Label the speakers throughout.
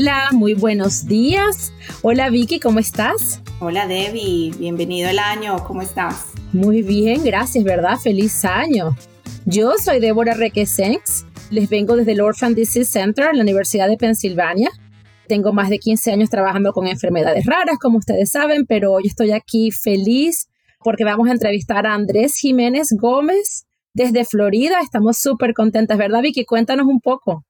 Speaker 1: Hola, muy buenos días. Hola Vicky, ¿cómo estás?
Speaker 2: Hola Debbie, bienvenido al año, ¿cómo estás?
Speaker 1: Muy bien, gracias, ¿verdad? Feliz año. Yo soy Débora Requesens, les vengo desde el Orphan Disease Center en la Universidad de Pensilvania. Tengo más de 15 años trabajando con enfermedades raras, como ustedes saben, pero hoy estoy aquí feliz porque vamos a entrevistar a Andrés Jiménez Gómez desde Florida. Estamos súper contentas, ¿verdad, Vicky? Cuéntanos un poco.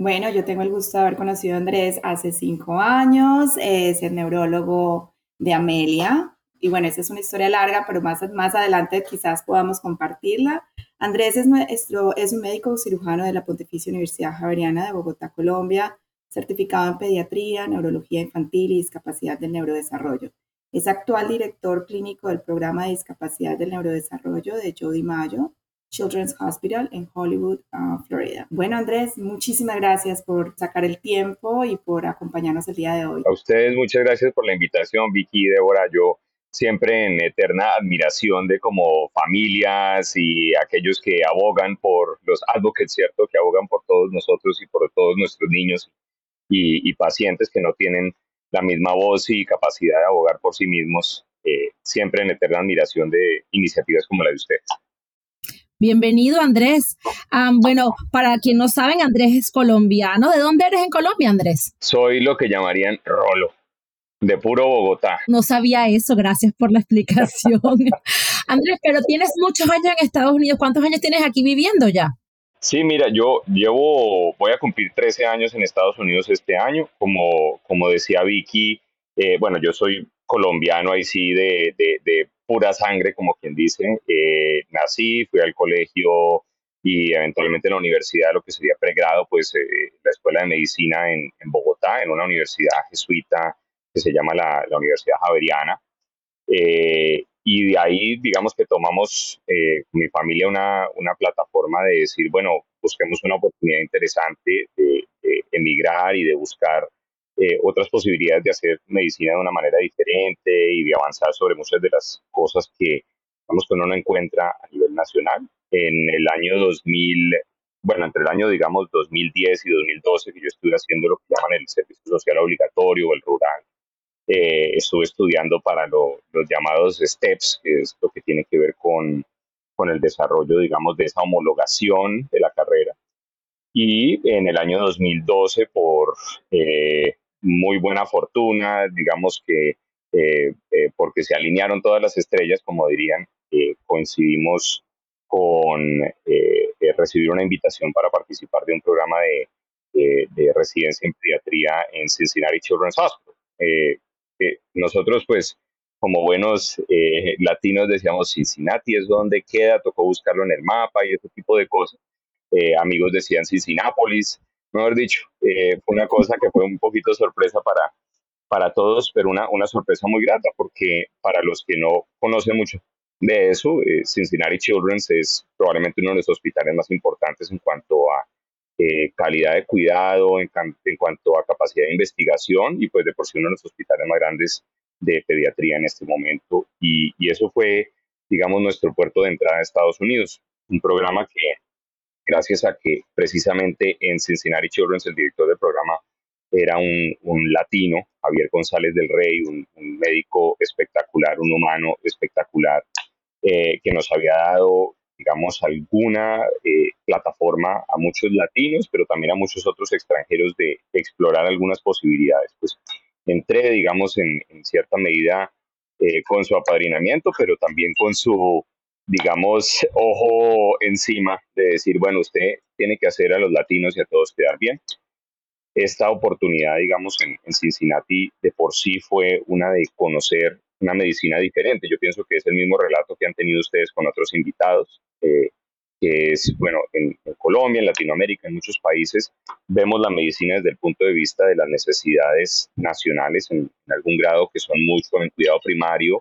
Speaker 2: Bueno, yo tengo el gusto de haber conocido a Andrés hace cinco años, es el neurólogo de Amelia. Y bueno, esa es una historia larga, pero más, más adelante quizás podamos compartirla. Andrés es, nuestro, es un médico cirujano de la Pontificia Universidad Javeriana de Bogotá, Colombia, certificado en pediatría, neurología infantil y discapacidad del neurodesarrollo. Es actual director clínico del programa de discapacidad del neurodesarrollo de Jody Mayo Children's Hospital en Hollywood, uh, Florida. Bueno, Andrés, muchísimas gracias por sacar el tiempo y por acompañarnos el día de hoy.
Speaker 3: A ustedes muchas gracias por la invitación, Vicky y Débora. Yo siempre en eterna admiración de como familias y aquellos que abogan por los advocates, ¿cierto? Que abogan por todos nosotros y por todos nuestros niños y, pacientes que no tienen la misma voz y capacidad de abogar por sí mismos. Eh, siempre en eterna admiración de iniciativas como la de ustedes.
Speaker 1: Bienvenido, Andrés. bueno, para quien no saben, Andrés es colombiano. ¿De dónde eres en Colombia, Andrés?
Speaker 3: Soy lo que llamarían rolo, de puro Bogotá.
Speaker 1: No sabía eso, gracias por la explicación. Andrés, pero tienes muchos años en Estados Unidos. ¿Cuántos años tienes aquí viviendo ya?
Speaker 3: Sí, mira, yo llevo, voy a cumplir 13 años en Estados Unidos este año. Como, como decía Vicky, eh, bueno, yo soy colombiano ahí sí de, de pura sangre, como quien dice. Eh, nací, fui al colegio y eventualmente en la universidad, lo que sería pregrado, pues eh, la Escuela de Medicina en, Bogotá, en una universidad jesuita que se llama la, Universidad Javeriana. Eh, y de ahí, digamos que tomamos mi familia una, una, plataforma de decir, bueno, busquemos una oportunidad interesante de emigrar y de buscar eh, otras posibilidades de hacer medicina de una manera diferente y de avanzar sobre muchas de las cosas que, vamos, que uno no encuentra a nivel nacional. En el año 2000, bueno, entre el año, digamos, 2010 y 2012, que yo estuve haciendo lo que llaman el servicio social obligatorio o el rural, eh, estuve estudiando para los llamados STEPS, que es lo que tiene que ver con, con el desarrollo, digamos, de esa homologación de la carrera. Y en el año 2012, por eh, muy buena fortuna, digamos que eh, eh, porque se alinearon todas las estrellas, como dirían, eh, coincidimos con recibir una invitación para participar de un programa de, de, residencia en pediatría en Cincinnati Children's Hospital. nosotros, pues, como buenos latinos, decíamos Cincinnati es donde queda, tocó buscarlo en el mapa y ese tipo de cosas. amigos decían Cincinnati mejor dicho, eh, fue una cosa que fue un poquito sorpresa para, para todos, pero una, una sorpresa muy grata, porque para los que no conocen mucho de eso, eh, Cincinnati Children's es probablemente uno de los hospitales más importantes en cuanto a eh, calidad de cuidado, en, en, cuanto a capacidad de investigación y pues de por sí uno de los hospitales más grandes de pediatría en este momento. Y, y eso fue, digamos, nuestro puerto de entrada a Estados Unidos. Un programa que gracias a que precisamente en Cincinnati Children's el director del programa era un, latino, Javier González del Rey, un, médico espectacular, un humano espectacular, eh, que nos había dado, digamos, alguna eh, plataforma a muchos latinos, pero también a muchos otros extranjeros de, explorar algunas posibilidades. Pues entré, digamos, en, cierta medida eh, con su apadrinamiento, pero también con su digamos, ojo encima de decir, bueno, usted tiene que hacer a los latinos y a todos quedar bien. Esta oportunidad, digamos, en, Cincinnati de por sí fue una de conocer una medicina diferente. Yo pienso que es el mismo relato que han tenido ustedes con otros invitados, eh, que es, bueno, en, Colombia, en Latinoamérica, en muchos países, vemos la medicina desde el punto de vista de las necesidades nacionales, en, en algún grado que son mucho en cuidado primario,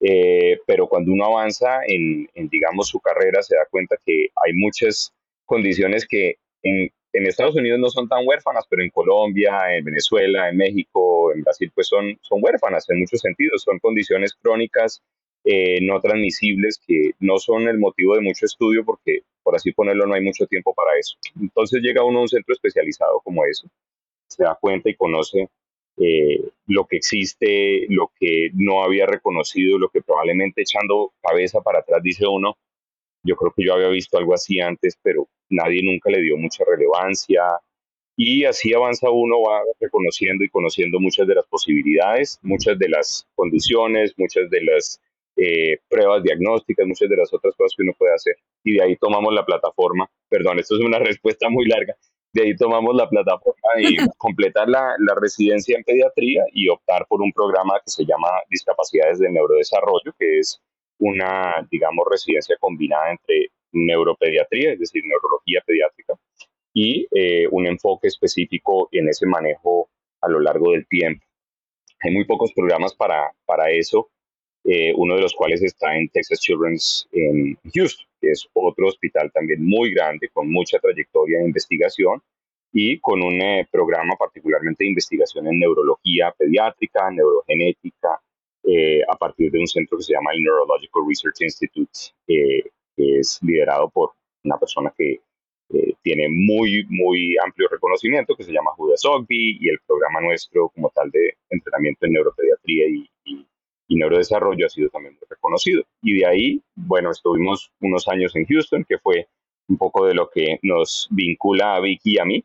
Speaker 3: eh, pero cuando uno avanza en, digamos, su carrera, se da cuenta que hay muchas condiciones que en, Estados Unidos no son tan huérfanas, pero en Colombia, en Venezuela, en México, en Brasil, pues son, son huérfanas en muchos sentidos. Son condiciones crónicas eh, no transmisibles que no son el motivo de mucho estudio porque, por así ponerlo, no hay mucho tiempo para eso. Entonces llega uno a un centro especializado como eso se da cuenta y conoce eh, lo que existe, lo que no había reconocido, lo que probablemente echando cabeza para atrás dice uno, yo creo que yo había visto algo así antes, pero nadie nunca le dio mucha relevancia. Y así avanza uno, va reconociendo y conociendo muchas de las posibilidades, muchas de las condiciones, muchas de las eh, pruebas diagnósticas, muchas de las otras cosas que uno puede hacer. Y de ahí tomamos la plataforma. Perdón, esto es una respuesta muy larga. De ahí tomamos la plataforma y completar la, la residencia en pediatría y optar por un programa que se llama Discapacidades del Neurodesarrollo, que es una, digamos, residencia combinada entre neuropediatría, es decir, neurología pediátrica, y eh, un enfoque específico en ese manejo a lo largo del tiempo. Hay muy pocos programas para, para eso, eh, uno de los cuales está en Texas Children's en Houston, que es otro hospital también muy grande, con mucha trayectoria en investigación y con un eh, programa particularmente de investigación en neurología pediátrica, neurogenética, eh, a partir de un centro que se llama el Neurological Research Institute, que es liderado por una persona que eh, tiene muy, muy amplio reconocimiento, que se llama Judas Ogby, y el programa nuestro como tal de entrenamiento en neuropediatría y, y, neurodesarrollo ha sido también muy reconocido. Y de ahí, bueno, estuvimos unos años en Houston, que fue un poco de lo que nos vincula a Vicky y a mí.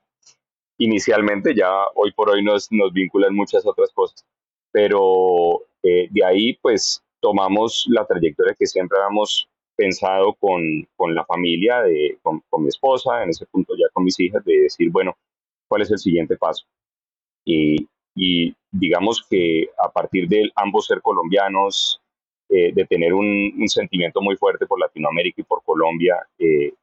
Speaker 3: Inicialmente, ya hoy por hoy nos, nos vinculan muchas otras cosas, pero eh, de ahí, pues, tomamos la trayectoria que siempre habíamos pensado con, con la familia, de, con, con, mi esposa, en ese punto ya con mis hijas, de decir, bueno, ¿cuál es el siguiente paso? Y, y digamos que a partir de ambos ser colombianos, eh, de tener un, un, sentimiento muy fuerte por Latinoamérica y por Colombia, eh,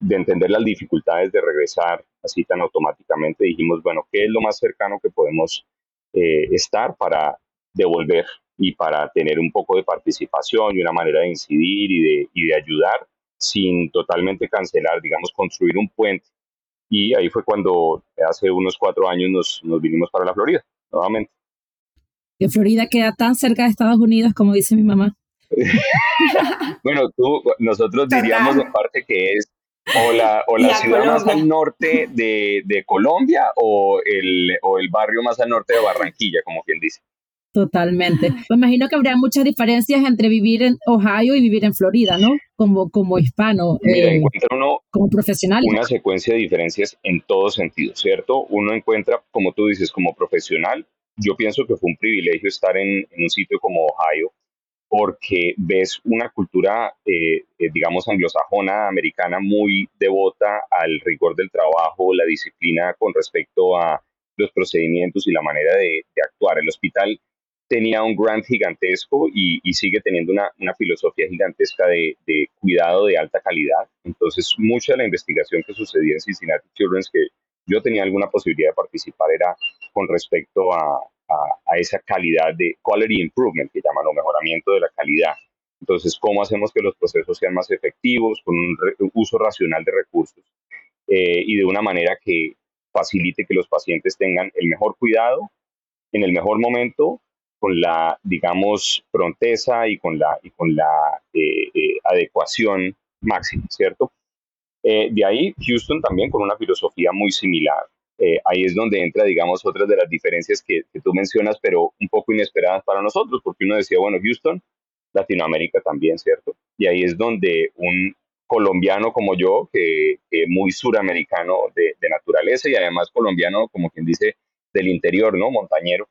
Speaker 3: de entender las dificultades de regresar así tan automáticamente, dijimos, bueno, ¿qué es lo más cercano que podemos eh, estar para devolver y para tener un poco de participación y una manera de incidir y de, y de ayudar sin totalmente cancelar, digamos, construir un puente. Y ahí fue cuando hace unos cuatro años nos, nos vinimos para la Florida, nuevamente.
Speaker 1: Que Florida queda tan cerca de Estados Unidos como dice mi mamá.
Speaker 3: bueno, tú, nosotros diríamos en parte que es o la, o la ciudad más al norte de, de Colombia o el, o el barrio más al norte de Barranquilla, como quien dice.
Speaker 1: Totalmente. Me imagino que habría muchas diferencias entre vivir en Ohio y vivir en Florida, ¿no? Como, como hispano,
Speaker 3: Mira, eh, uno
Speaker 1: como profesional.
Speaker 3: Una secuencia de diferencias en todo sentido, ¿cierto? Uno encuentra, como tú dices, como profesional. Yo pienso que fue un privilegio estar en, en un sitio como Ohio, porque ves una cultura, eh, eh, digamos, anglosajona, americana, muy devota al rigor del trabajo, la disciplina con respecto a los procedimientos y la manera de, de actuar. El hospital tenía un grant gigantesco y, sigue teniendo una, una filosofía gigantesca de, de, cuidado de alta calidad. Entonces, mucha de la investigación que sucedía en Cincinnati Children's, que yo tenía alguna posibilidad de participar, era con respecto a, a, esa calidad de quality improvement, que llaman, o mejoramiento de la calidad. Entonces, ¿cómo hacemos que los procesos sean más efectivos con un, uso racional de recursos eh, y de una manera que facilite que los pacientes tengan el mejor cuidado en el mejor momento con la, digamos, pronteza y con la, y con la eh, eh, adecuación máxima, ¿cierto? Eh, de ahí, Houston también con una filosofía muy similar. ahí es donde entra, digamos, otras de las diferencias que, que, tú mencionas, pero un poco inesperadas para nosotros, porque uno decía, bueno, Houston, Latinoamérica también, ¿cierto? Y ahí es donde un colombiano como yo, que, que muy suramericano de, de, naturaleza y además colombiano, como quien dice, del interior, ¿no? Montañero,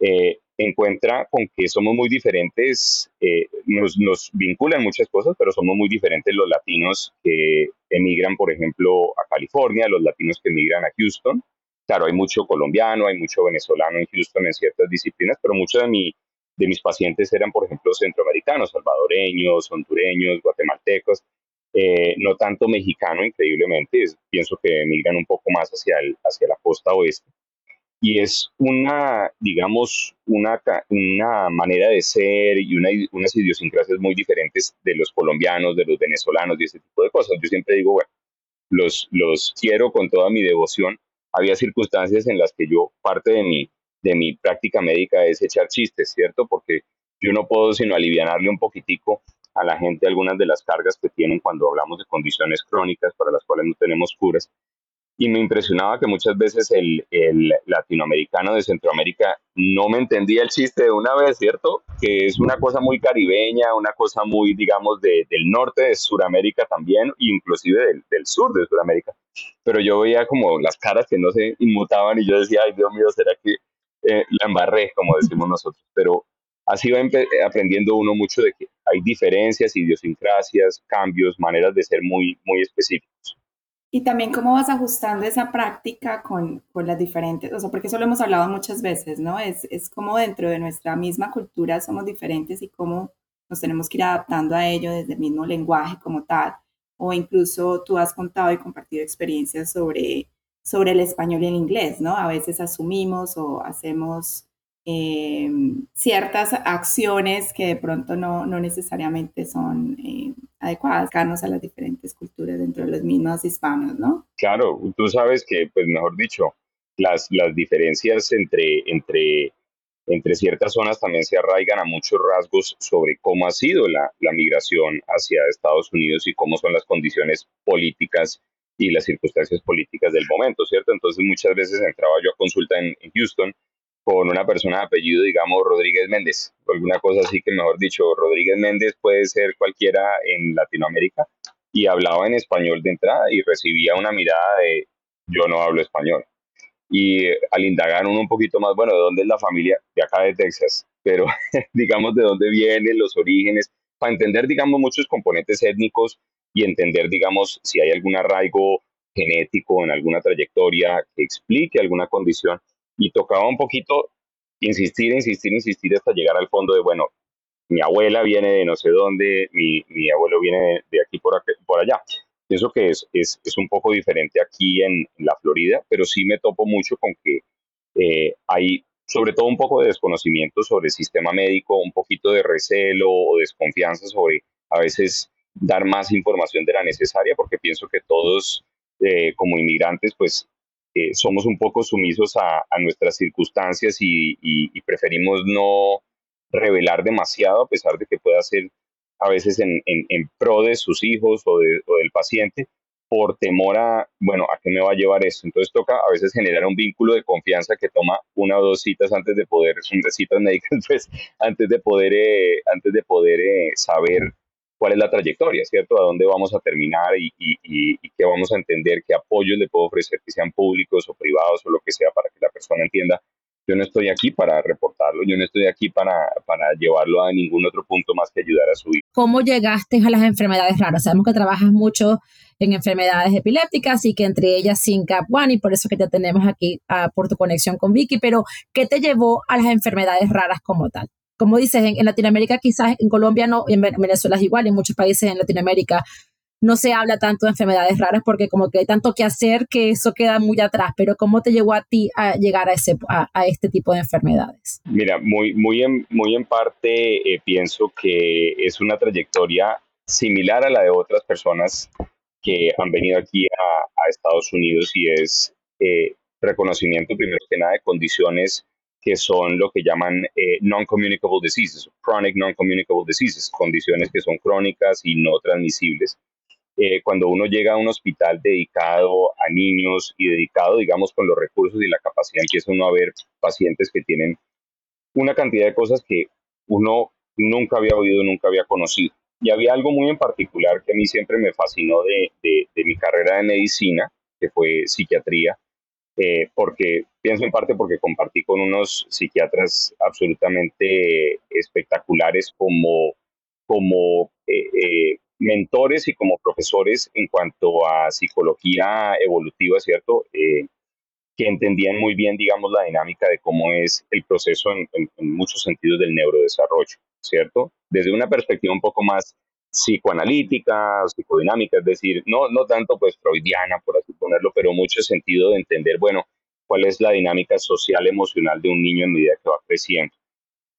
Speaker 3: eh, encuentra con que somos muy diferentes, eh, nos, vinculan muchas cosas, pero somos muy diferentes los latinos que emigran, por ejemplo, a California, los latinos que emigran a Houston. Claro, hay mucho colombiano, hay mucho venezolano en Houston en ciertas disciplinas, pero muchos de, mi, de mis pacientes eran, por ejemplo, centroamericanos, salvadoreños, hondureños, guatemaltecos, eh, no tanto mexicano, increíblemente, pienso que emigran un poco más hacia, el, hacia la costa oeste y es una, digamos, una, una manera de ser y una, unas idiosincrasias muy diferentes de los colombianos, de los venezolanos y ese tipo de cosas. Yo siempre digo, bueno, los, los quiero con toda mi devoción. Había circunstancias en las que yo, parte de mi, de mi práctica médica es echar chistes, ¿cierto? Porque yo no puedo sino aliviarle un poquitico a la gente algunas de las cargas que tienen cuando hablamos de condiciones crónicas para las cuales no tenemos curas y me impresionaba que muchas veces el, el, latinoamericano de Centroamérica no me entendía el chiste de una vez, ¿cierto? Que es una cosa muy caribeña, una cosa muy, digamos, de, del norte de Sudamérica también, inclusive del, del sur de Sudamérica. Pero yo veía como las caras que no se inmutaban y yo decía, ay Dios mío, ¿será que eh, la embarré, como decimos nosotros? Pero así va aprendiendo uno mucho de que hay diferencias, idiosincrasias, cambios, maneras de ser muy, muy específicos.
Speaker 2: Y también cómo vas ajustando esa práctica con, con, las diferentes, o sea, porque eso lo hemos hablado muchas veces, ¿no? Es, es como dentro de nuestra misma cultura somos diferentes y cómo nos tenemos que ir adaptando a ello desde el mismo lenguaje como tal. O incluso tú has contado y compartido experiencias sobre, sobre el español y el inglés, ¿no? A veces asumimos o hacemos eh, ciertas acciones que de pronto no, no necesariamente son eh, adecuadas, a las diferentes culturas dentro de los mismos hispanos, ¿no?
Speaker 3: Claro, tú sabes que, pues mejor dicho, las, las diferencias entre, entre, entre ciertas zonas también se arraigan a muchos rasgos sobre cómo ha sido la, la migración hacia Estados Unidos y cómo son las condiciones políticas y las circunstancias políticas del momento, ¿cierto? Entonces muchas veces entraba yo a consulta en, en Houston con una persona de apellido, digamos, Rodríguez Méndez, o alguna cosa así que, mejor dicho, Rodríguez Méndez puede ser cualquiera en Latinoamérica, y hablaba en español de entrada y recibía una mirada de yo no hablo español. Y al indagar uno un poquito más, bueno, ¿de dónde es la familia? De acá de Texas, pero digamos de dónde vienen los orígenes, para entender, digamos, muchos componentes étnicos y entender, digamos, si hay algún arraigo genético en alguna trayectoria que explique alguna condición y tocaba un poquito insistir, insistir, insistir hasta llegar al fondo de, bueno, mi abuela viene de no sé dónde, mi, mi abuelo viene de, aquí por, por allá. Pienso que es, es, es, un poco diferente aquí en, la Florida, pero sí me topo mucho con que eh, hay sobre todo un poco de desconocimiento sobre el sistema médico, un poquito de recelo o desconfianza sobre a veces dar más información de la necesaria, porque pienso que todos eh, como inmigrantes pues eh, somos un poco sumisos a, nuestras circunstancias y, preferimos no revelar demasiado a pesar de que pueda ser a veces en, pro de sus hijos o, del paciente por temor a, bueno, ¿a qué me va a llevar esto? Entonces toca a veces generar un vínculo de confianza que toma una o dos citas antes de poder, citas médicas, pues, antes de poder, eh, antes de poder eh, saber cuál es la trayectoria, ¿cierto? A dónde vamos a terminar y, y, qué vamos a entender, qué apoyos le puedo ofrecer, que sean públicos o privados o lo que sea, para que la persona entienda. Yo no estoy aquí para reportarlo, yo no estoy aquí para, para llevarlo a ningún otro punto más que ayudar a su hijo.
Speaker 1: ¿Cómo llegaste a las enfermedades raras? Sabemos que trabajas mucho en enfermedades epilépticas y que entre ellas SYNCAP1 y por eso que te tenemos aquí ah, por tu conexión con Vicky, pero ¿qué te llevó a las enfermedades raras como tal? como dices, en, Latinoamérica quizás, en Colombia no, y en Venezuela es igual, en muchos países en Latinoamérica no se habla tanto de enfermedades raras porque como que hay tanto que hacer que eso queda muy atrás, pero ¿cómo te llegó a ti a llegar a, ese, a, este tipo de enfermedades?
Speaker 3: Mira, muy, muy, en, muy en parte eh, pienso que es una trayectoria similar a la de otras personas que han venido aquí a, Estados Unidos y es eh, reconocimiento primero que nada de condiciones que son lo que llaman eh, non-communicable diseases, chronic non-communicable diseases, condiciones que son crónicas y no transmisibles. Eh, cuando uno llega a un hospital dedicado a niños y dedicado, digamos, con los recursos y la capacidad, empieza uno a ver pacientes que tienen una cantidad de cosas que uno nunca había oído, nunca había conocido. Y había algo muy en particular que a mí siempre me fascinó de, de, de mi carrera de medicina, que fue psiquiatría, eh, porque pienso en parte porque compartí con unos psiquiatras absolutamente espectaculares como, como eh, eh, mentores y como profesores en cuanto a psicología evolutiva, ¿cierto? que entendían muy bien, digamos, la dinámica de cómo es el proceso en, en muchos sentidos del neurodesarrollo, ¿cierto? Desde una perspectiva un poco más psicoanalítica, psicodinámica, es decir, no, no tanto pues freudiana, por así ponerlo, pero mucho sentido de entender, bueno, cuál es la dinámica social emocional de un niño en medida que va creciendo.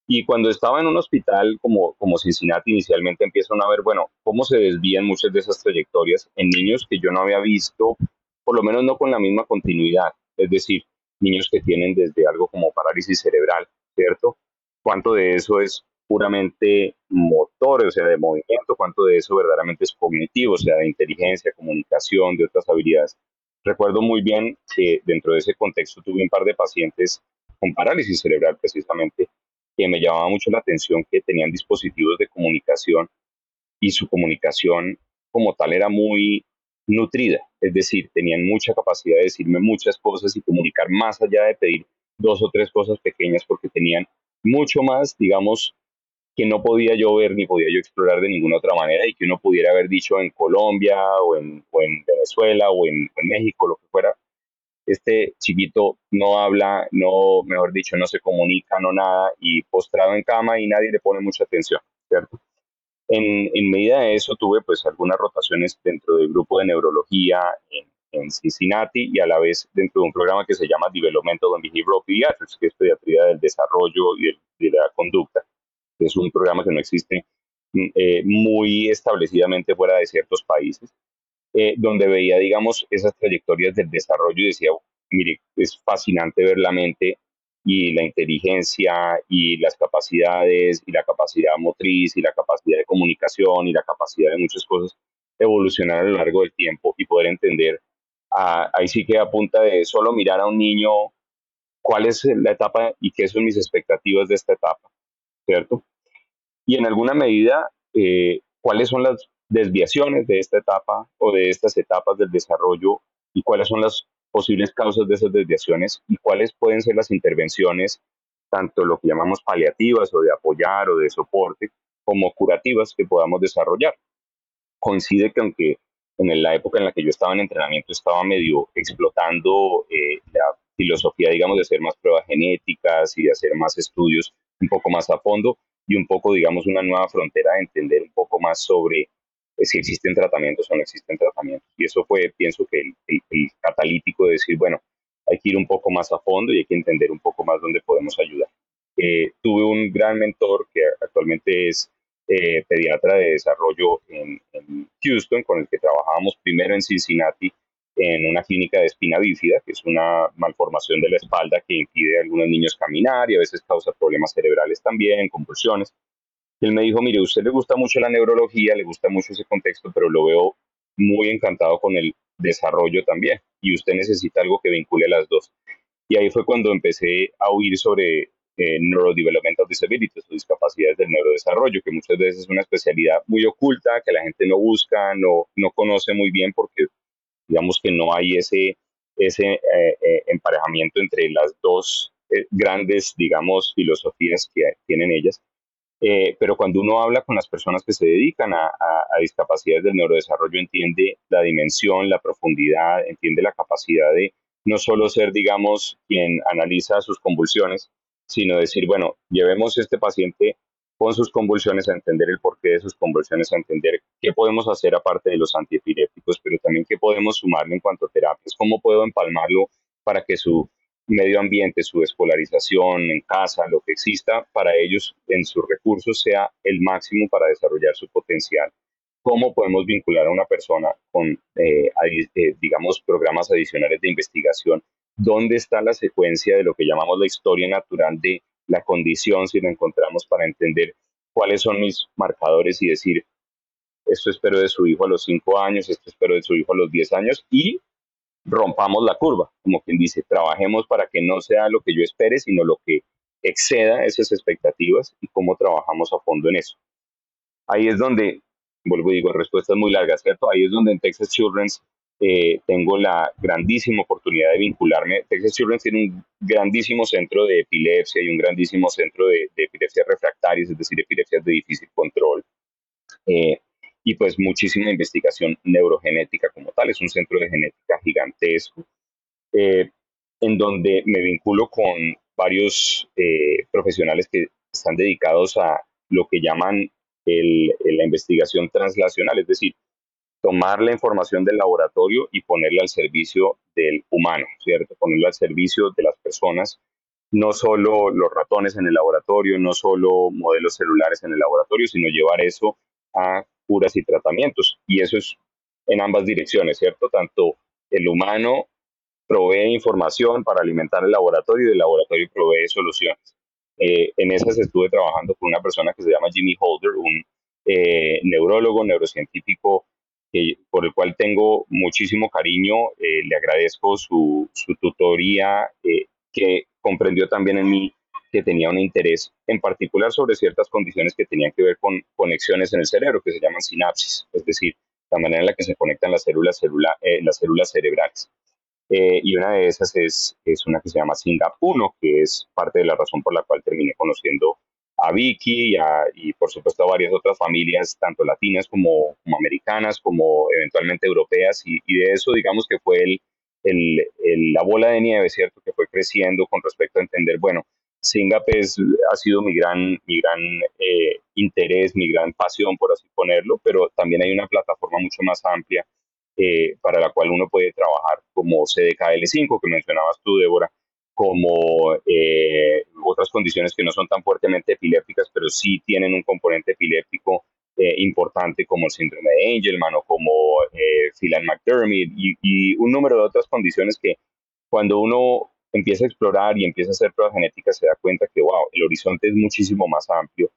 Speaker 3: Y cuando estaba en un hospital como, como Cincinnati, inicialmente empiezan a ver, bueno, cómo se desvían muchas de esas trayectorias en niños que yo no había visto, por lo menos no con la misma continuidad, es decir, niños que tienen desde algo como parálisis cerebral, ¿cierto? ¿Cuánto de eso es puramente motor, o sea, de movimiento, cuánto de eso verdaderamente es cognitivo, o sea, de inteligencia, comunicación, de otras habilidades. recuerdo muy bien que dentro de ese contexto tuve un par de pacientes con parálisis cerebral precisamente, que me llamaba mucho la atención que tenían dispositivos de comunicación y su comunicación como tal era muy nutrida, es decir, tenían mucha capacidad de decirme muchas cosas y comunicar más allá de pedir dos o tres cosas pequeñas porque tenían mucho más, digamos, que no podía yo ver ni podía yo explorar de ninguna otra manera y que uno pudiera haber dicho en Colombia o en, Venezuela o en, México, lo que fuera. Este chiquito no habla, no, mejor dicho, no se comunica, no nada y postrado en cama y nadie le pone mucha atención, ¿cierto? En, en, medida de eso tuve pues algunas rotaciones dentro del grupo de neurología en, en, Cincinnati y a la vez dentro de un programa que se llama Developmental and Behavioral Pediatrics, que es pediatría del desarrollo y de, la conducta, es un programa que no existe mm, eh, muy establecidamente fuera de ciertos países, eh, donde veía, digamos, esas trayectorias del desarrollo y decía, mire, es fascinante ver la mente y la inteligencia y las capacidades y la capacidad motriz y la capacidad de comunicación y la capacidad de muchas cosas evolucionar a lo largo del tiempo y poder entender, ahí sí que a punta de solo mirar a un niño cuál es la etapa y qué son mis expectativas de esta etapa, ¿cierto? Y en alguna medida, eh, cuáles son las desviaciones de esta etapa o de estas etapas del desarrollo y cuáles son las posibles causas de esas desviaciones y cuáles pueden ser las intervenciones, tanto lo que llamamos paliativas o de apoyar o de soporte, como curativas que podamos desarrollar. Coincide que aunque en la época en la que yo estaba en entrenamiento estaba medio explotando eh, la filosofía, digamos, de hacer más pruebas genéticas y de hacer más estudios un poco más a fondo y un poco, digamos, una nueva frontera de entender un poco más sobre si existen tratamientos o no existen tratamientos. Y eso fue, pienso que el, catalítico de decir, bueno, hay que ir un poco más a fondo y hay que entender un poco más dónde podemos ayudar. Eh, tuve un gran mentor que actualmente es eh, pediatra de desarrollo en, Houston, con el que trabajábamos primero en Cincinnati en una clínica de espina bífida, que es una malformación de la espalda que impide a algunos niños caminar y a veces causa problemas cerebrales también, convulsiones. Él me dijo, mire, usted le gusta mucho la neurología, le gusta mucho ese contexto, pero lo veo muy encantado con el desarrollo también y usted necesita algo que vincule las dos. Y ahí fue cuando empecé a oír sobre eh, Neurodevelopmental Disabilities o discapacidades del neurodesarrollo, que muchas veces es una especialidad muy oculta que la gente no busca, no, no conoce muy bien porque digamos que no hay ese, ese eh, eh, emparejamiento entre las dos eh, grandes, digamos, filosofías que tienen ellas. Eh, pero cuando uno habla con las personas que se dedican a, discapacidades del neurodesarrollo, entiende la dimensión, la profundidad, entiende la capacidad de no solo ser, digamos, quien analiza sus convulsiones, sino decir, bueno, llevemos este paciente con sus convulsiones a entender el porqué de sus convulsiones, a entender qué podemos hacer aparte de los antiepilépticos, pero también qué podemos sumarle en cuanto a terapias, cómo puedo empalmarlo para que su medio ambiente, su escolarización en casa, lo que exista para ellos en sus recursos sea el máximo para desarrollar su potencial. ¿Cómo podemos vincular a una persona con, eh, eh, digamos, programas adicionales de investigación? ¿Dónde está la secuencia de lo que llamamos la historia natural de la condición si lo encontramos para entender cuáles son mis marcadores y decir, esto espero de su hijo a los 5 años, esto espero de su hijo a los 10 años y rompamos la curva, como quien dice, trabajemos para que no sea lo que yo espere, sino lo que exceda esas expectativas y cómo trabajamos a fondo en eso. Ahí es donde, vuelvo y digo, respuestas muy largas, ¿cierto? Ahí es donde en Texas Children's eh, tengo la grandísima oportunidad de vincularme. Texas Children's tiene un grandísimo centro de epilepsia y un grandísimo centro de, de epilepsias refractarias, es decir, epilepsias de difícil control. Eh, y pues muchísima investigación neurogenética como tal. Es un centro de genética gigantesco, eh, en donde me vinculo con varios eh, profesionales que están dedicados a lo que llaman la investigación translacional, es decir, tomar la información del laboratorio y ponerla al servicio del humano, ¿cierto? Ponerla al servicio de las personas, no solo los ratones en el laboratorio, no solo modelos celulares en el laboratorio, sino llevar eso a curas y tratamientos. Y eso es en ambas direcciones, ¿cierto? Tanto el humano provee información para alimentar el laboratorio y el laboratorio provee soluciones. Eh, en esas estuve trabajando con una persona que se llama Jimmy Holder, un eh, neurólogo, neurocientífico que por el cual tengo muchísimo cariño. Eh, le agradezco su, su tutoría, eh, que comprendió también en mí que tenía un interés en particular sobre ciertas condiciones que tenían que ver con conexiones en el cerebro, que se llaman sinapsis, es decir, la manera en la que se conectan las células, célula, eh, las células cerebrales. y una de esas es, es una que se llama SINGAP1, que es parte de la razón por la cual terminé conociendo a Vicky y, por supuesto a varias otras familias, tanto latinas como, americanas, como eventualmente europeas, y, de eso digamos que fue el, el, la bola de nieve, ¿cierto? Que fue creciendo con respecto a entender, bueno, Singapur ha sido mi gran, mi gran eh, interés, mi gran pasión, por así ponerlo, pero también hay una plataforma mucho más amplia eh, para la cual uno puede trabajar como CDKL5, que mencionabas tú, Débora, como eh, otras condiciones que no son tan fuertemente epilépticas, pero sí tienen un componente epiléptico eh, importante como el síndrome de Angelman o como eh, Phelan McDermott y, y, un número de otras condiciones que cuando uno empieza a explorar y empieza a hacer pruebas genéticas se da cuenta que, wow, el horizonte es muchísimo más amplio,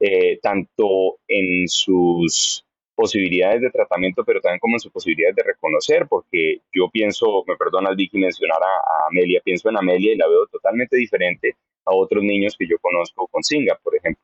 Speaker 3: eh, tanto en sus posibilidades de tratamiento, pero también como en sus posibilidades de reconocer, porque yo pienso, me perdona Vicky mencionar a, Amelia, pienso en Amelia y la veo totalmente diferente a otros niños que yo conozco con SINGA, por ejemplo.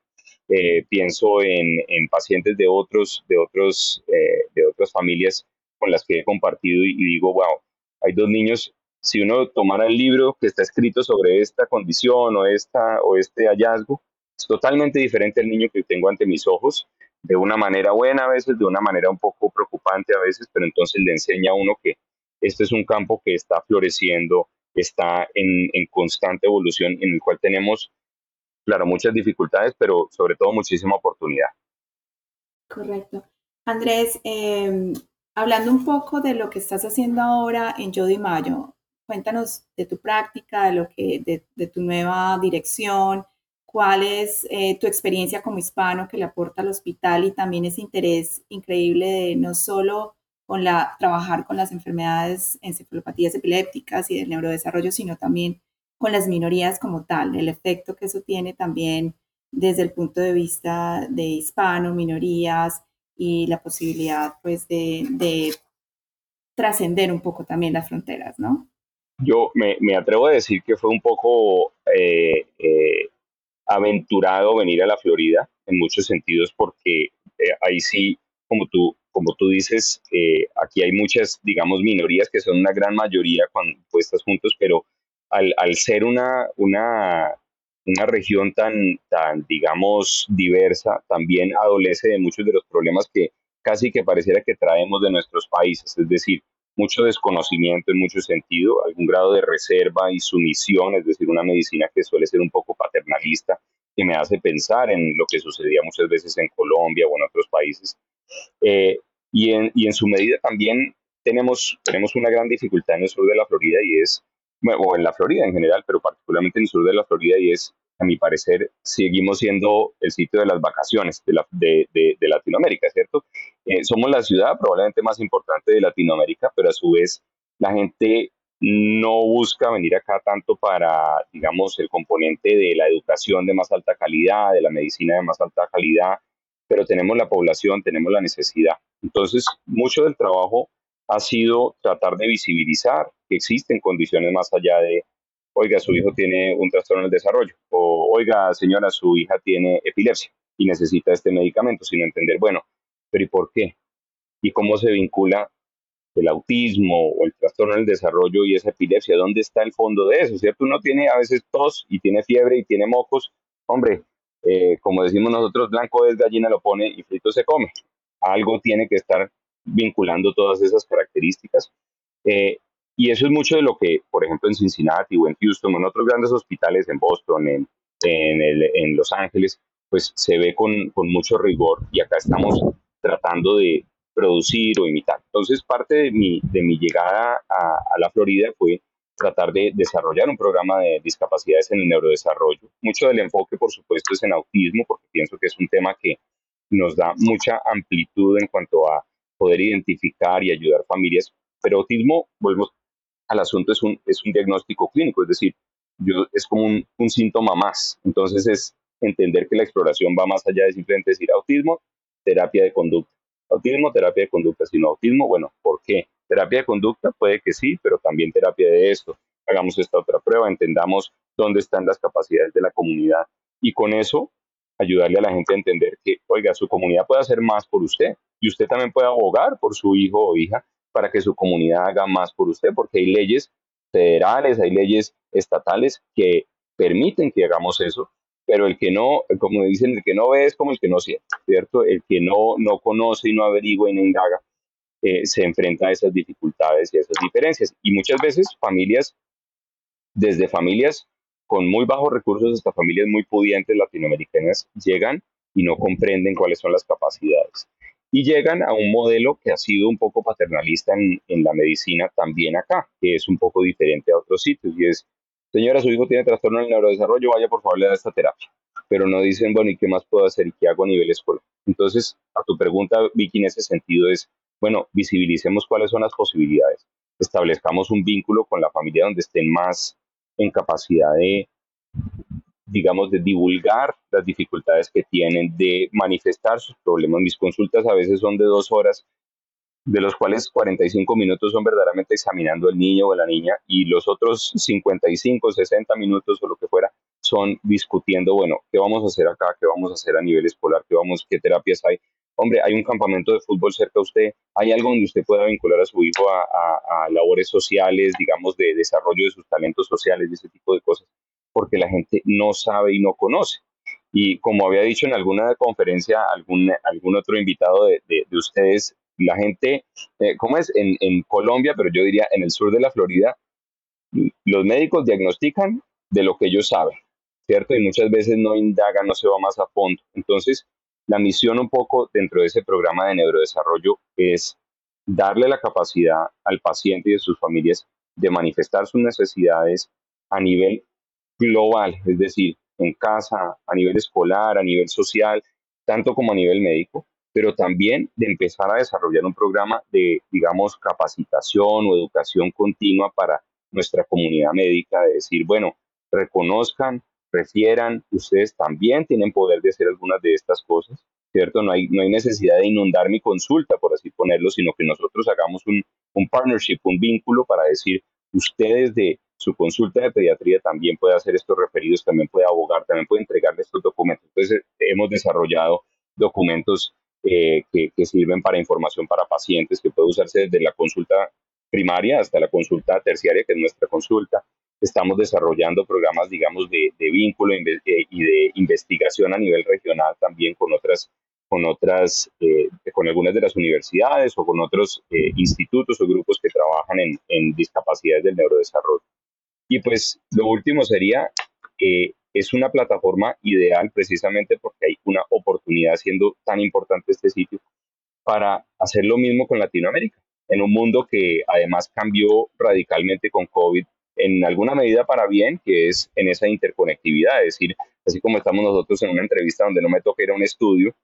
Speaker 3: Eh, pienso en, en, pacientes de otros, de otros, eh, de otras familias con las que he compartido y, digo, wow, hay dos niños. Si uno tomara el libro que está escrito sobre esta condición o esta o este hallazgo, es totalmente diferente al niño que tengo ante mis ojos de una manera buena a veces, de una manera un poco preocupante a veces, pero entonces le enseña a uno que este es un campo que está floreciendo, está en, constante evolución, en el cual tenemos, claro, muchas dificultades, pero sobre todo muchísima oportunidad.
Speaker 2: Correcto. Andrés, em, hablando un poco de lo que estás haciendo ahora en Jody Mayo, cuéntanos de tu práctica, de, lo que, de, tu nueva dirección, cuál es eh, tu experiencia como hispano que le aporta al hospital y también ese interés increíble de no solo con la, trabajar con las enfermedades, encefalopatías epilépticas y del neurodesarrollo, sino también con las minorías como tal, el efecto que eso tiene también desde el punto de vista de hispano, minorías y la posibilidad pues de trascender un poco también las fronteras, ¿no?
Speaker 3: Yo me, me atrevo a decir que fue un poco eh, eh, aventurado venir a la Florida en muchos sentidos porque eh, ahí sí, como tú, como tú dices, eh, aquí hay muchas, digamos, minorías que son una gran mayoría cuando puestas juntos, pero al, al ser una, una, una región tan, tan, digamos, diversa, también adolece de muchos de los problemas que casi que pareciera que traemos de nuestros países, es decir, mucho desconocimiento en mucho sentido, algún grado de reserva y sumisión, es decir, una medicina que suele ser un poco paternalista, que me hace pensar en lo que sucedía muchas veces en Colombia o en otros países. Eh, y, en, y en su medida también tenemos, tenemos una gran dificultad en el sur de la Florida y es, o en la Florida en general, pero particularmente en el sur de la Florida y es a mi parecer, seguimos siendo el sitio de las vacaciones de, de, de, Latinoamérica, ¿cierto? Eh, somos la ciudad probablemente más importante de Latinoamérica, pero a su vez la gente no busca venir acá tanto para, digamos, el componente de la educación de más alta calidad, de la medicina de más alta calidad, pero tenemos la población, tenemos la necesidad. Entonces, mucho del trabajo ha sido tratar de visibilizar que existen condiciones más allá de oiga, su hijo tiene un trastorno del desarrollo, o oiga, señora, su hija tiene epilepsia y necesita este medicamento, sino entender, bueno, pero ¿y por qué? ¿Y cómo se vincula el autismo o el trastorno del desarrollo y esa epilepsia? ¿Dónde está el fondo de eso? ¿Cierto? Uno tiene a veces tos y tiene fiebre y tiene mocos. Hombre, eh, como decimos nosotros, blanco es gallina lo pone y frito se come. Algo tiene que estar vinculando todas esas características. Eh, y eso es mucho de lo que, por ejemplo, en Cincinnati o en Houston o en otros grandes hospitales, en Boston, en, en, Los Ángeles, pues se ve con, con, mucho rigor y acá estamos tratando de producir o imitar. Entonces, parte de mi, de mi llegada a, la Florida fue tratar de desarrollar un programa de discapacidades en el neurodesarrollo. Mucho del enfoque, por supuesto, es en autismo, porque pienso que es un tema que nos da mucha amplitud en cuanto a poder identificar y ayudar familias. Pero autismo, volvemos al asunto es un, es un diagnóstico clínico, es decir, es como un síntoma más. Entonces es entender que la exploración va más allá de simplemente decir autismo, terapia de conducta. autismo, terapia de conducta, sino autismo, bueno, ¿por qué? Terapia de conducta puede que sí, pero también terapia de esto. Hagamos esta otra prueba, entendamos dónde están las capacidades de la comunidad y con eso ayudarle a la gente a entender que, oiga, su comunidad puede hacer más por usted y usted también puede abogar por su hijo o hija para que su comunidad haga más por usted, porque hay leyes federales, hay leyes estatales que permiten que hagamos eso, pero el que no, como dicen, el que no ve es como el que no siente, ¿cierto? El que no, no conoce y no averigua y no indaga, eh, se enfrenta a esas dificultades y a esas diferencias. Y muchas veces familias, desde familias con muy bajos recursos hasta familias muy pudientes latinoamericanas, llegan y no comprenden cuáles son las capacidades. Y llegan a un modelo que ha sido un poco paternalista en, en la medicina también acá, que es un poco diferente a otros sitios, y es señora, su hijo tiene trastorno en el neurodesarrollo, vaya por favor le da esta terapia. Pero no dicen, bueno, ¿y qué más puedo hacer y qué hago a nivel escolar? Entonces, a tu pregunta, Vicky, en ese sentido es, bueno, visibilicemos cuáles son las posibilidades, establezcamos un vínculo con la familia donde estén más en capacidad de, digamos, de divulgar las dificultades que tienen, de manifestar sus problemas. Mis consultas a veces son de dos horas de los cuales 45 minutos son verdaderamente examinando al niño o a la niña y los otros 55, 60 minutos o lo que fuera son discutiendo, bueno, ¿qué vamos a hacer acá? ¿Qué vamos a hacer a nivel escolar? ¿Qué, vamos, qué terapias hay? Hombre, hay un campamento de fútbol cerca de usted, hay algo donde usted pueda vincular a su hijo a, a labores sociales, digamos, de desarrollo de sus talentos sociales, de ese tipo de cosas, porque la gente no sabe y no conoce. Y como había dicho en alguna conferencia, algún, algún otro invitado de, de ustedes, la gente, eh, ¿cómo es? En, en Colombia, pero yo diría en el sur de la Florida, los médicos diagnostican de lo que ellos saben, ¿cierto? Y muchas veces no indagan, no se va más a fondo. Entonces, la misión un poco dentro de ese programa de neurodesarrollo es darle la capacidad al paciente y a sus familias de manifestar sus necesidades a nivel global, es decir, en casa, a nivel escolar, a nivel social, tanto como a nivel médico, pero también de empezar a desarrollar un programa de, digamos, capacitación o educación continua para nuestra comunidad médica, de decir, bueno, reconozcan, refieran, ustedes también tienen poder de hacer algunas de estas cosas, ¿cierto? No hay, no hay necesidad de inundar mi consulta, por así ponerlo, sino que nosotros hagamos un, un partnership, un vínculo para decir, ustedes de su consulta de pediatría también puede hacer estos referidos, también puede abogar, también puede entregarle estos documentos. Entonces, hemos desarrollado documentos eh, que, sirven para información para pacientes, que puede usarse desde la consulta primaria hasta la consulta terciaria, que es nuestra consulta. Estamos desarrollando programas, digamos, de, vínculo y de investigación a nivel regional también con otras, con otras, eh, con algunas de las universidades o con otros eh, institutos o grupos que trabajan en, en discapacidades del neurodesarrollo. Y pues lo último sería que es una plataforma ideal precisamente porque hay una oportunidad siendo tan importante este sitio para hacer lo mismo con Latinoamérica, en un mundo que además cambió radicalmente con COVID en alguna medida para bien, que es en esa interconectividad, es decir, así como estamos nosotros en una entrevista donde no me toca ir a un estudio,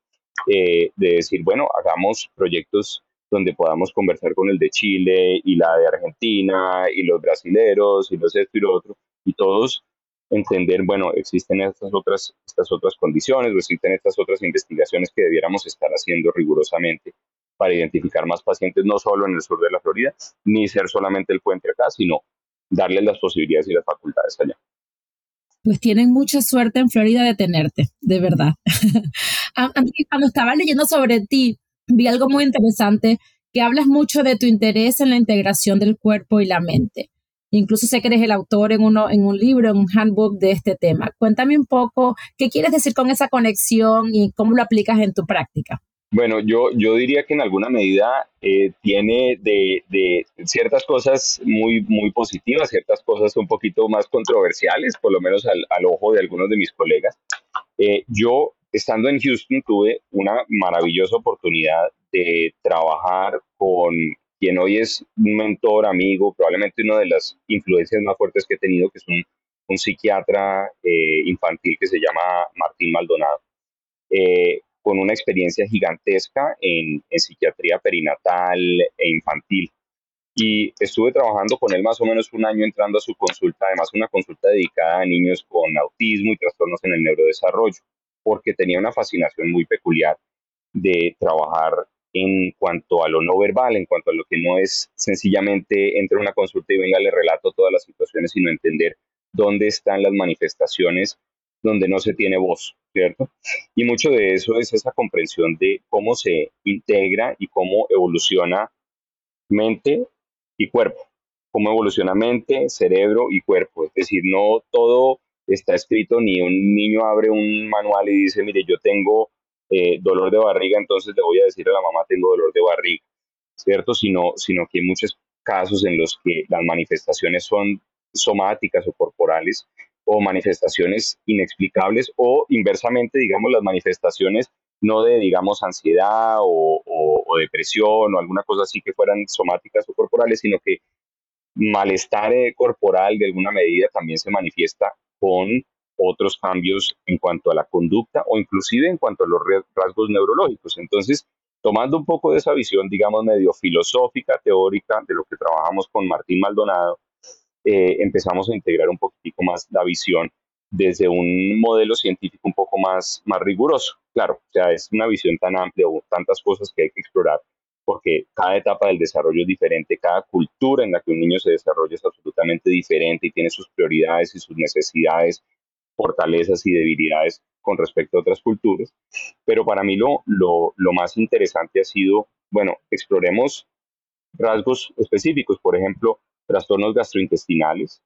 Speaker 3: eh, de decir, bueno, hagamos proyectos donde podamos conversar con el de Chile y la de Argentina y los brasileros y los esto y lo otro, y todos entender, bueno, existen estas otras, estas otras condiciones o existen estas otras investigaciones que debiéramos estar haciendo rigurosamente para identificar más pacientes, no solo en el sur de la Florida, ni ser solamente el puente acá, sino darles las posibilidades y las facultades allá.
Speaker 1: Pues tienen mucha suerte en Florida de tenerte, de verdad. Cuando estaba leyendo sobre ti, vi algo muy interesante, que hablas mucho de tu interés en la integración del cuerpo y la mente. Incluso sé que eres el autor en, uno, en un libro, en un handbook de este tema. Cuéntame un poco qué quieres decir con esa conexión y cómo lo aplicas en tu práctica.
Speaker 3: Bueno, yo, yo diría que en alguna medida eh, tiene de, de, ciertas cosas muy, muy positivas, ciertas cosas un poquito más controversiales, por lo menos al, al ojo de algunos de mis colegas. Eh, yo, estando en Houston, tuve una maravillosa oportunidad de trabajar con quien hoy es un mentor, amigo, probablemente una de las influencias más fuertes que he tenido, que es un, un psiquiatra eh, infantil que se llama Martín Maldonado, eh, con una experiencia gigantesca en, en, psiquiatría perinatal e infantil. Y estuve trabajando con él más o menos un año entrando a su consulta, además una consulta dedicada a niños con autismo y trastornos en el neurodesarrollo, porque tenía una fascinación muy peculiar de trabajar en cuanto a lo no verbal, en cuanto a lo que no es sencillamente entre una consulta y venga, le relato todas las situaciones, sino entender dónde están las manifestaciones donde no se tiene voz, ¿cierto? Y mucho de eso es esa comprensión de cómo se integra y cómo evoluciona mente y cuerpo, cómo evoluciona mente, cerebro y cuerpo. Es decir, no todo está escrito, ni un niño abre un manual y dice, mire, yo tengo eh, dolor de barriga, entonces le voy a decir a la mamá, tengo dolor de barriga, ¿cierto? Sino, sino que hay muchos casos en los que las manifestaciones son somáticas o corporales o manifestaciones inexplicables o inversamente, digamos, las manifestaciones no de, digamos, ansiedad o, depresión o alguna cosa así que fueran somáticas o corporales, sino que malestar eh, corporal de alguna medida también se manifiesta con otros cambios en cuanto a la conducta o inclusive en cuanto a los rasgos neurológicos. Entonces, tomando un poco de esa visión, digamos, medio filosófica, teórica, de lo que trabajamos con Martín Maldonado, eh, empezamos a integrar un poquitico más la visión desde un modelo científico un poco más, más riguroso. Claro, o sea, es una visión tan amplia tantas cosas que hay que explorar, porque cada etapa del desarrollo es diferente, cada cultura en la que un niño se desarrolla es absolutamente diferente y tiene sus prioridades y sus necesidades, fortalezas y debilidades con respecto a otras culturas. Pero para mí lo, lo, lo más interesante ha sido, bueno, exploremos rasgos específicos, por ejemplo, trastornos gastrointestinales.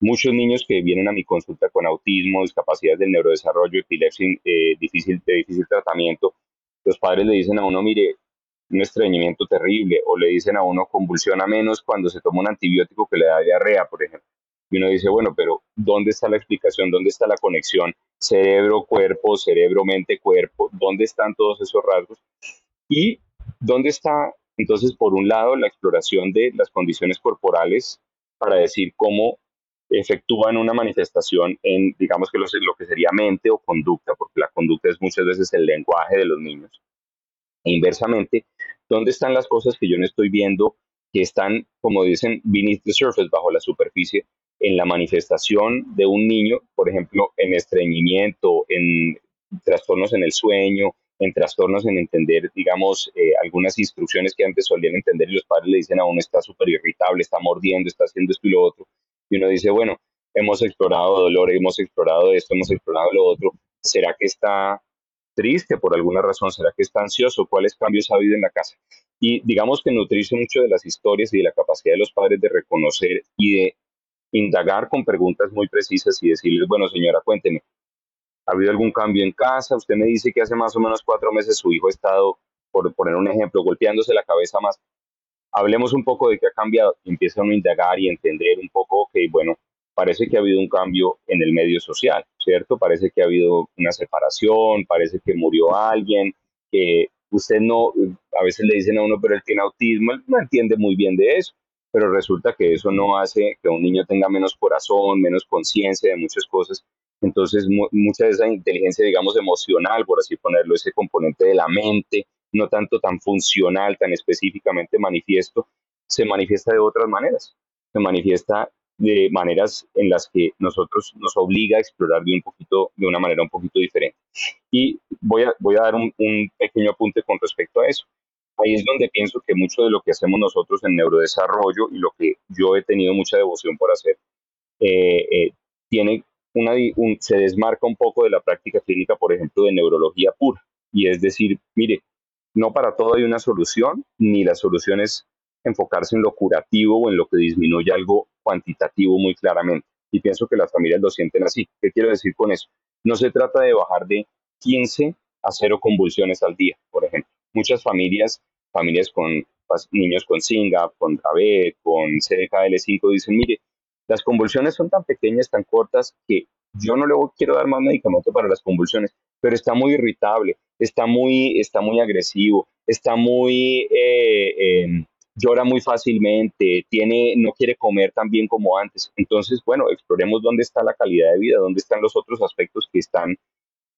Speaker 3: Muchos niños que vienen a mi consulta con autismo, discapacidades del neurodesarrollo, epilepsia eh, difícil, de difícil tratamiento, los padres le dicen a uno, mire, un estreñimiento terrible, o le dicen a uno, convulsiona menos cuando se toma un antibiótico que le da diarrea, por ejemplo. Y uno dice, bueno, pero ¿dónde está la explicación? ¿Dónde está la conexión cerebro-cuerpo, cerebro-mente-cuerpo? ¿Dónde están todos esos rasgos? Y ¿dónde está entonces, por un lado, la exploración de las condiciones corporales para decir cómo efectúan una manifestación en, digamos que lo, que sería mente o conducta, porque la conducta es muchas veces el lenguaje de los niños. E inversamente, ¿dónde están las cosas que yo no estoy viendo que están, como dicen, beneath the surface, bajo la superficie, en la manifestación de un niño, por ejemplo, en estreñimiento, en trastornos en el sueño, en trastornos en entender, digamos, eh, algunas instrucciones que antes solían entender y los padres le dicen a uno está súper irritable, está mordiendo, está haciendo esto y lo otro. Y uno dice, bueno, hemos explorado dolor, hemos explorado esto, hemos explorado lo otro. ¿Será que está triste por alguna razón? ¿Será que está ansioso? ¿Cuáles cambios ha habido en la casa? Y digamos que nutrirse mucho de las historias y de la capacidad de los padres de reconocer y de indagar con preguntas muy precisas y decirles, bueno, señora, cuénteme, ¿Ha habido algún cambio en casa? Usted me dice que hace más o menos cuatro meses su hijo ha estado, por poner un ejemplo, golpeándose la cabeza más. Hablemos un poco de qué ha cambiado. Empieza a indagar y entender un poco, que, bueno, parece que ha habido un cambio en el medio social, ¿cierto? Parece que ha habido una separación, parece que murió alguien, que usted no, a veces le dicen a uno, pero él tiene autismo, él no entiende muy bien de eso, pero resulta que eso no hace que un niño tenga menos corazón, menos conciencia de muchas cosas entonces, mucha de esa inteligencia, digamos, emocional, por así ponerlo, ese componente de la mente, no tanto tan funcional, tan específicamente manifiesto, se manifiesta de otras maneras. Se manifiesta de maneras en las que nosotros nos obliga a explorar de un poquito, de una manera un poquito diferente. Y voy a, voy a dar un, pequeño apunte con respecto a eso. Ahí es donde pienso que mucho de lo que hacemos nosotros en neurodesarrollo y lo que yo he tenido mucha devoción por hacer, eh, eh, tiene se desmarca un poco de la práctica clínica, por ejemplo, de neurología pura. Y es decir, mire, no para todo hay una solución, ni la solución es enfocarse en lo curativo o en lo que disminuye algo cuantitativo muy claramente. Y pienso que las familias lo sienten así. ¿Qué quiero decir con eso? No se trata de bajar de 15 a 0 convulsiones al día, por ejemplo. Muchas familias, familias con niños con SINGAP, con DAVET, con CDKL5, dicen, mire, las convulsiones son tan pequeñas, tan cortas, que yo no le quiero dar más medicamento para las convulsiones, pero está muy irritable, está muy, está muy agresivo, está muy, eh, em, llora muy fácilmente, tiene, no quiere comer tan bien como antes. Entonces, bueno, exploremos dónde está la calidad de vida, dónde están los otros aspectos que están,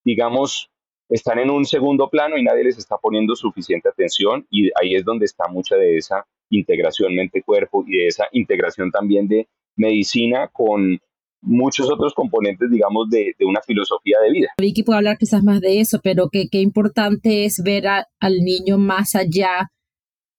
Speaker 3: digamos, están en un segundo plano y nadie les está poniendo suficiente atención y ahí es donde está mucha de esa integración mente-cuerpo y de esa integración también de medicina con muchos otros componentes, digamos, de, una filosofía de vida.
Speaker 1: Vicky puede hablar quizás más de eso, pero qué, qué importante es ver al niño más allá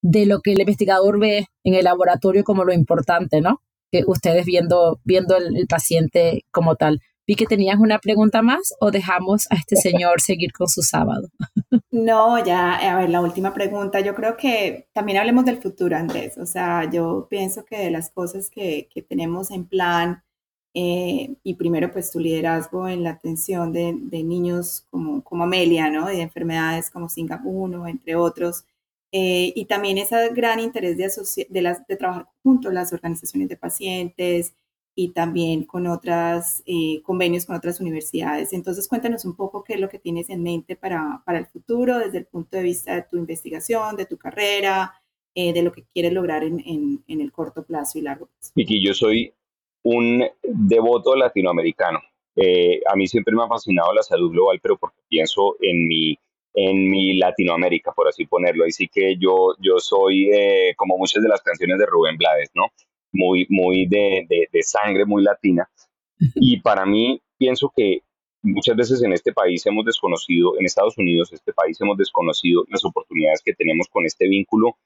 Speaker 1: de lo que el investigador ve en el laboratorio como lo importante, ¿no? Que ustedes viendo, viendo el, paciente como tal. Vi que tenías una pregunta más o dejamos a este señor seguir con su sábado.
Speaker 2: No, ya, a ver, la última pregunta. Yo creo que también hablemos del futuro, Andrés. O sea, yo pienso que de las cosas que, que tenemos en plan, eh, y primero pues tu liderazgo en la atención de, de niños como, como Amelia, ¿no? de enfermedades como Singapur, entre otros, eh, y también ese gran interés de, de, las, de trabajar junto las organizaciones de pacientes y también con otras eh, convenios con otras universidades. Entonces, cuéntanos un poco qué es lo que tienes en mente para, para el futuro desde el punto de vista de tu investigación, de tu carrera, eh, de lo que quieres lograr en, en, en, el corto plazo y largo plazo.
Speaker 3: Vicky, yo soy un devoto latinoamericano. a mí siempre me ha fascinado la salud global, pero porque pienso en mi en mi Latinoamérica, por así ponerlo. Así que yo, yo soy eh, como muchas de las canciones de Rubén Blades, ¿no? Muy, muy de, de, sangre, muy latina. Y para mí, pienso que muchas veces en este país hemos desconocido, en Estados Unidos, este país hemos desconocido las oportunidades que tenemos con este vínculo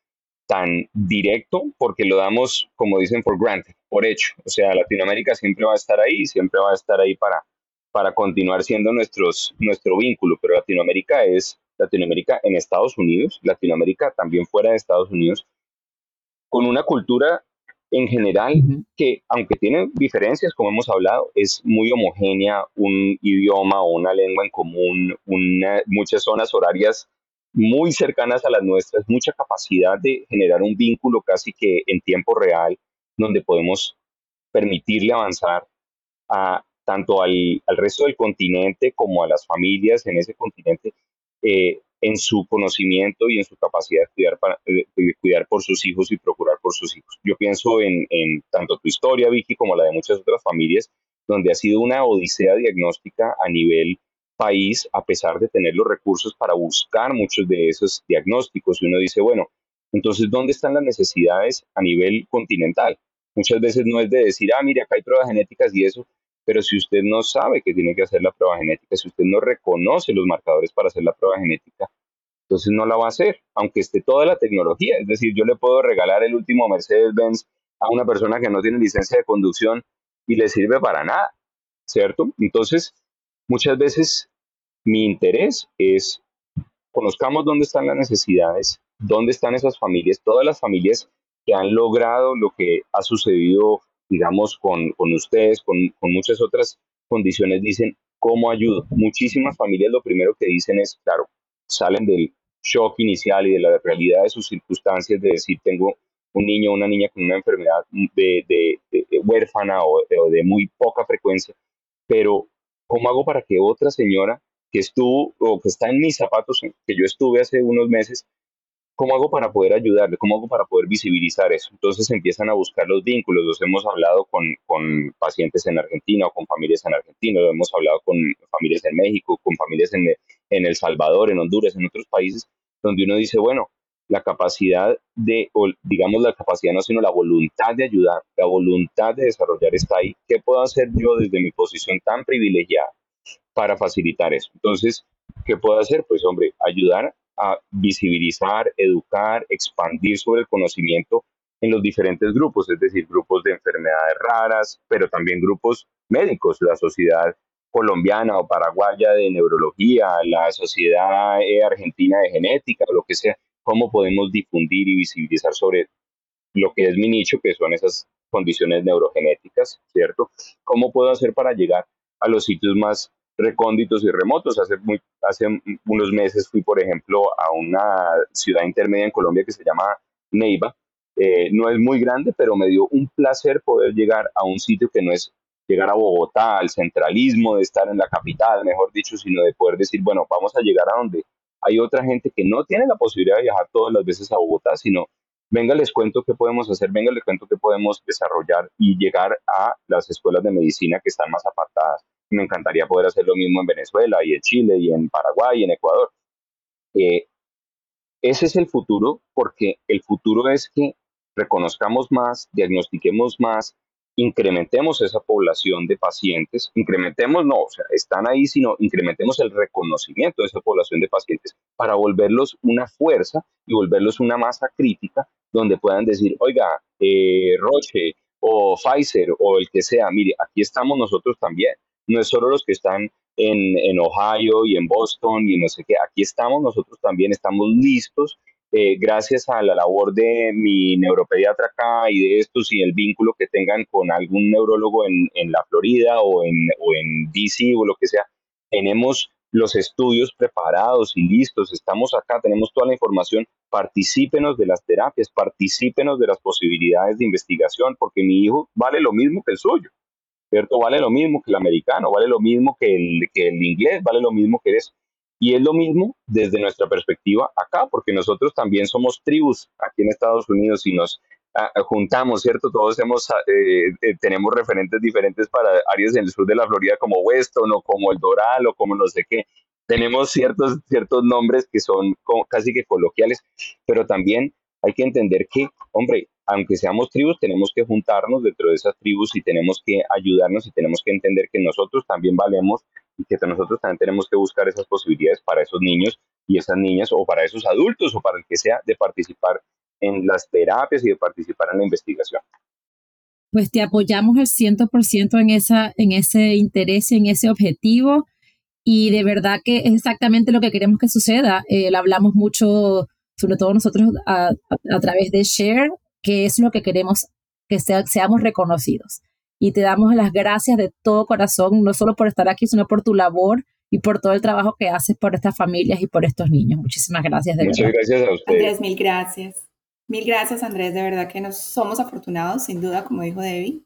Speaker 3: tan directo, porque lo damos, como dicen, for granted, por hecho. O sea, Latinoamérica siempre va a estar ahí, siempre va a estar ahí para, para continuar siendo nuestros, nuestro vínculo, pero Latinoamérica es Latinoamérica en Estados Unidos, Latinoamérica también fuera de Estados Unidos, con una cultura en general que, aunque tiene diferencias, como hemos hablado, es muy homogénea, un idioma o una lengua en común, muchas zonas horarias muy cercanas a las nuestras, mucha capacidad de generar un vínculo casi que en tiempo real, donde podemos permitirle avanzar a tanto al, resto del continente como a las familias en ese continente eh, en su conocimiento y en su capacidad de cuidar, para, cuidar por sus hijos y procurar por sus hijos. Yo pienso en, tanto tu historia, Vicky, como la de muchas otras familias, donde ha sido una odisea diagnóstica a nivel país, a pesar de tener los recursos para buscar muchos de esos diagnósticos. Y uno dice, bueno, entonces, ¿dónde están las necesidades a nivel continental? Muchas veces no es de decir, ah, mire, acá hay pruebas genéticas y eso, pero si usted no sabe que tiene que hacer la prueba genética, si usted no reconoce los marcadores para hacer la prueba genética, entonces no la va a hacer, aunque esté toda la tecnología. Es decir, yo le puedo regalar el último Mercedes-Benz a una persona que no tiene licencia de conducción y le sirve para nada, ¿cierto? Entonces, muchas veces mi interés es conozcamos dónde están las necesidades, dónde están esas familias, todas las familias que han logrado lo que ha sucedido digamos, con, con ustedes, con, con, muchas otras condiciones, dicen, ¿cómo ayudo? Muchísimas familias lo primero que dicen es, claro, salen del shock inicial y de la realidad de sus circunstancias, de decir, tengo un niño o una niña con una enfermedad de, de, huérfana o, o de muy poca frecuencia, pero ¿cómo hago para que otra señora que estuvo o que está en mis zapatos, que yo estuve hace unos meses, ¿Cómo hago para poder ayudarle? ¿Cómo hago para poder visibilizar eso? Entonces empiezan a buscar los vínculos. Los hemos hablado con, con pacientes en Argentina o con familias en Argentina, lo hemos hablado con familias en México, con familias en, en El Salvador, en Honduras, en otros países, donde uno dice, bueno, la capacidad de, o digamos la capacidad no, sino la voluntad de ayudar, la voluntad de desarrollar está ahí. ¿Qué puedo hacer yo desde mi posición tan privilegiada para facilitar eso? Entonces, ¿qué puedo hacer? Pues hombre, ayudar a visibilizar, educar, expandir sobre el conocimiento en los diferentes grupos, es decir, grupos de enfermedades raras, pero también grupos médicos, la sociedad colombiana o paraguaya de neurología, la sociedad eh, argentina de genética, lo que sea, cómo podemos difundir y visibilizar sobre lo que es mi nicho, que son esas condiciones neurogenéticas, ¿cierto? ¿Cómo puedo hacer para llegar a los sitios más recónditos y remotos. Hace, muy, hace unos meses fui, por ejemplo, a una ciudad intermedia en Colombia que se llama Neiva. Eh, no es muy grande, pero me dio un placer poder llegar a un sitio que no es llegar a Bogotá, al centralismo de estar en la capital, mejor dicho, sino de poder decir, bueno, vamos a llegar a donde hay otra gente que no tiene la posibilidad de viajar todas las veces a Bogotá, sino venga, les cuento qué podemos hacer, venga, les cuento qué podemos desarrollar y llegar a las escuelas de medicina que están más apartadas me encantaría poder hacer lo mismo en Venezuela y en Chile y en Paraguay y en Ecuador. Eh, ese es el futuro porque el futuro es que reconozcamos más, diagnostiquemos más incrementemos esa población de pacientes, incrementemos, no, o sea, están ahí, sino incrementemos el reconocimiento de esa población de pacientes para volverlos una fuerza y volverlos una masa crítica donde puedan decir, oiga, eh, Roche o Pfizer o el que sea, mire, aquí estamos nosotros también. No es solo los que están en, en Ohio y en Boston y no sé qué, aquí estamos nosotros también, estamos listos eh, gracias a la labor de mi neuropediatra acá y de estos y el vínculo que tengan con algún neurólogo en, en la Florida o en, o en DC o lo que sea, tenemos los estudios preparados y listos, estamos acá, tenemos toda la información, particípenos de las terapias, particípenos de las posibilidades de investigación, porque mi hijo vale lo mismo que el suyo, ¿cierto? Vale lo mismo que el americano, vale lo mismo que el, que el inglés, vale lo mismo que eso. Y es lo mismo desde nuestra perspectiva acá, porque nosotros también somos tribus aquí en Estados Unidos y nos ah, juntamos, ¿cierto? Todos hemos, ah, eh, eh, tenemos referentes diferentes para áreas en el sur de la Florida como Weston o como El Doral o como no sé qué. Tenemos ciertos, ciertos nombres que son casi que coloquiales, pero también hay que entender que, hombre, aunque seamos tribus, tenemos que juntarnos dentro de esas tribus y tenemos que ayudarnos y tenemos que entender que nosotros también valemos y que nosotros también tenemos que buscar esas posibilidades para esos niños y esas niñas o para esos adultos o para el que sea de participar en las terapias y de participar en la investigación.
Speaker 1: Pues te apoyamos el 100% en, esa, en ese interés, en ese objetivo y de verdad que es exactamente lo que queremos que suceda. Eh, hablamos mucho, sobre todo nosotros a, través de Share, que es lo que queremos que seamos reconocidos y te damos las gracias de todo corazón, no solo por estar aquí, sino por tu labor y por todo el trabajo que haces por estas familias y por estos niños. Muchísimas gracias.
Speaker 3: De Muchas gracias a ustedes.
Speaker 2: Andrés, mil gracias. Mil gracias, Andrés. De verdad que nos somos afortunados, sin duda, como dijo Debbie,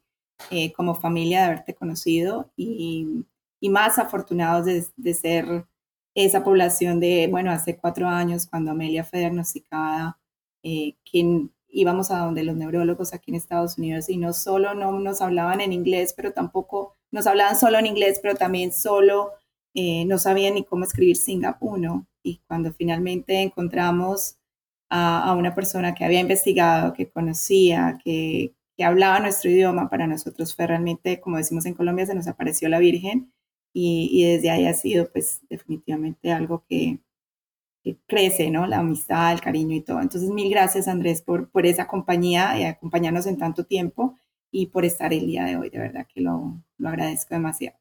Speaker 2: eh, como familia de haberte conocido y, y más afortunados de, de, ser esa población de, bueno, hace cuatro años, cuando Amelia fue diagnosticada, eh, quien íbamos a donde los neurólogos aquí en Estados Unidos y no solo no nos hablaban en inglés, pero tampoco nos hablaban solo en inglés, pero también solo eh, no sabían ni cómo escribir Singapur, Y cuando finalmente encontramos a, una persona que había investigado, que conocía, que, que hablaba nuestro idioma, para nosotros fue realmente, como decimos en Colombia, se nos apareció la Virgen y, y desde ahí ha sido pues definitivamente algo que, crece, ¿no? La amistad, el cariño y todo. Entonces, mil gracias, Andrés, por, por esa compañía y acompañarnos en tanto tiempo y por estar el día de hoy. De verdad que lo, lo agradezco demasiado.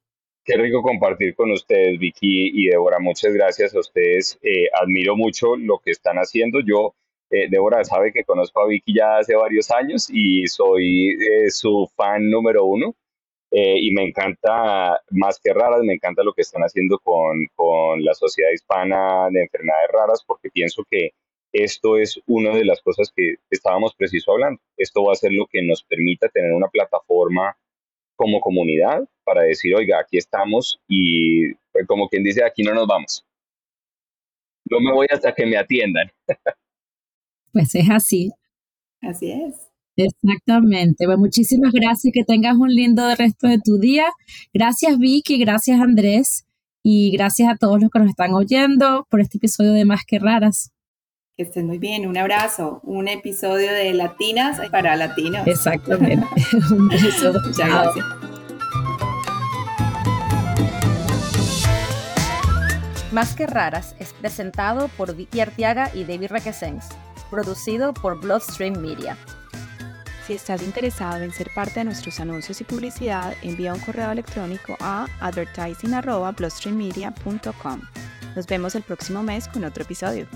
Speaker 3: Qué rico compartir con ustedes, Vicky y Débora. Muchas gracias a ustedes. Eh, admiro mucho lo que están haciendo. Yo, eh, Débora sabe que conozco a Vicky ya hace varios años y soy eh, su fan número uno. Eh, y me encanta, más que raras, me encanta lo que están haciendo con, con, la Sociedad Hispana de Enfermedades Raras, porque pienso que esto es una de las cosas que estábamos preciso hablando. Esto va a ser lo que nos permita tener una plataforma como comunidad para decir, oiga, aquí estamos y pues, como quien dice, aquí no nos vamos. No me voy hasta que me atiendan.
Speaker 1: Pues es así.
Speaker 2: Así es.
Speaker 1: Exactamente. Pues muchísimas gracias que tengas un lindo resto de tu día. Gracias Vicky, gracias Andrés y gracias a todos los que nos están oyendo por este episodio de Más que Raras.
Speaker 2: Que estén muy bien, un abrazo, un episodio de Latinas para Latinos.
Speaker 1: Exactamente. un beso.
Speaker 2: Muchas gracias.
Speaker 4: Más que Raras es presentado por Vicky Artiaga y David Requesens, producido por Bloodstream Media.
Speaker 5: Si estás interesado en ser parte de nuestros anuncios y publicidad, envía un correo electrónico a advertising.bloodstreammedia.com. Nos vemos el próximo mes con otro episodio.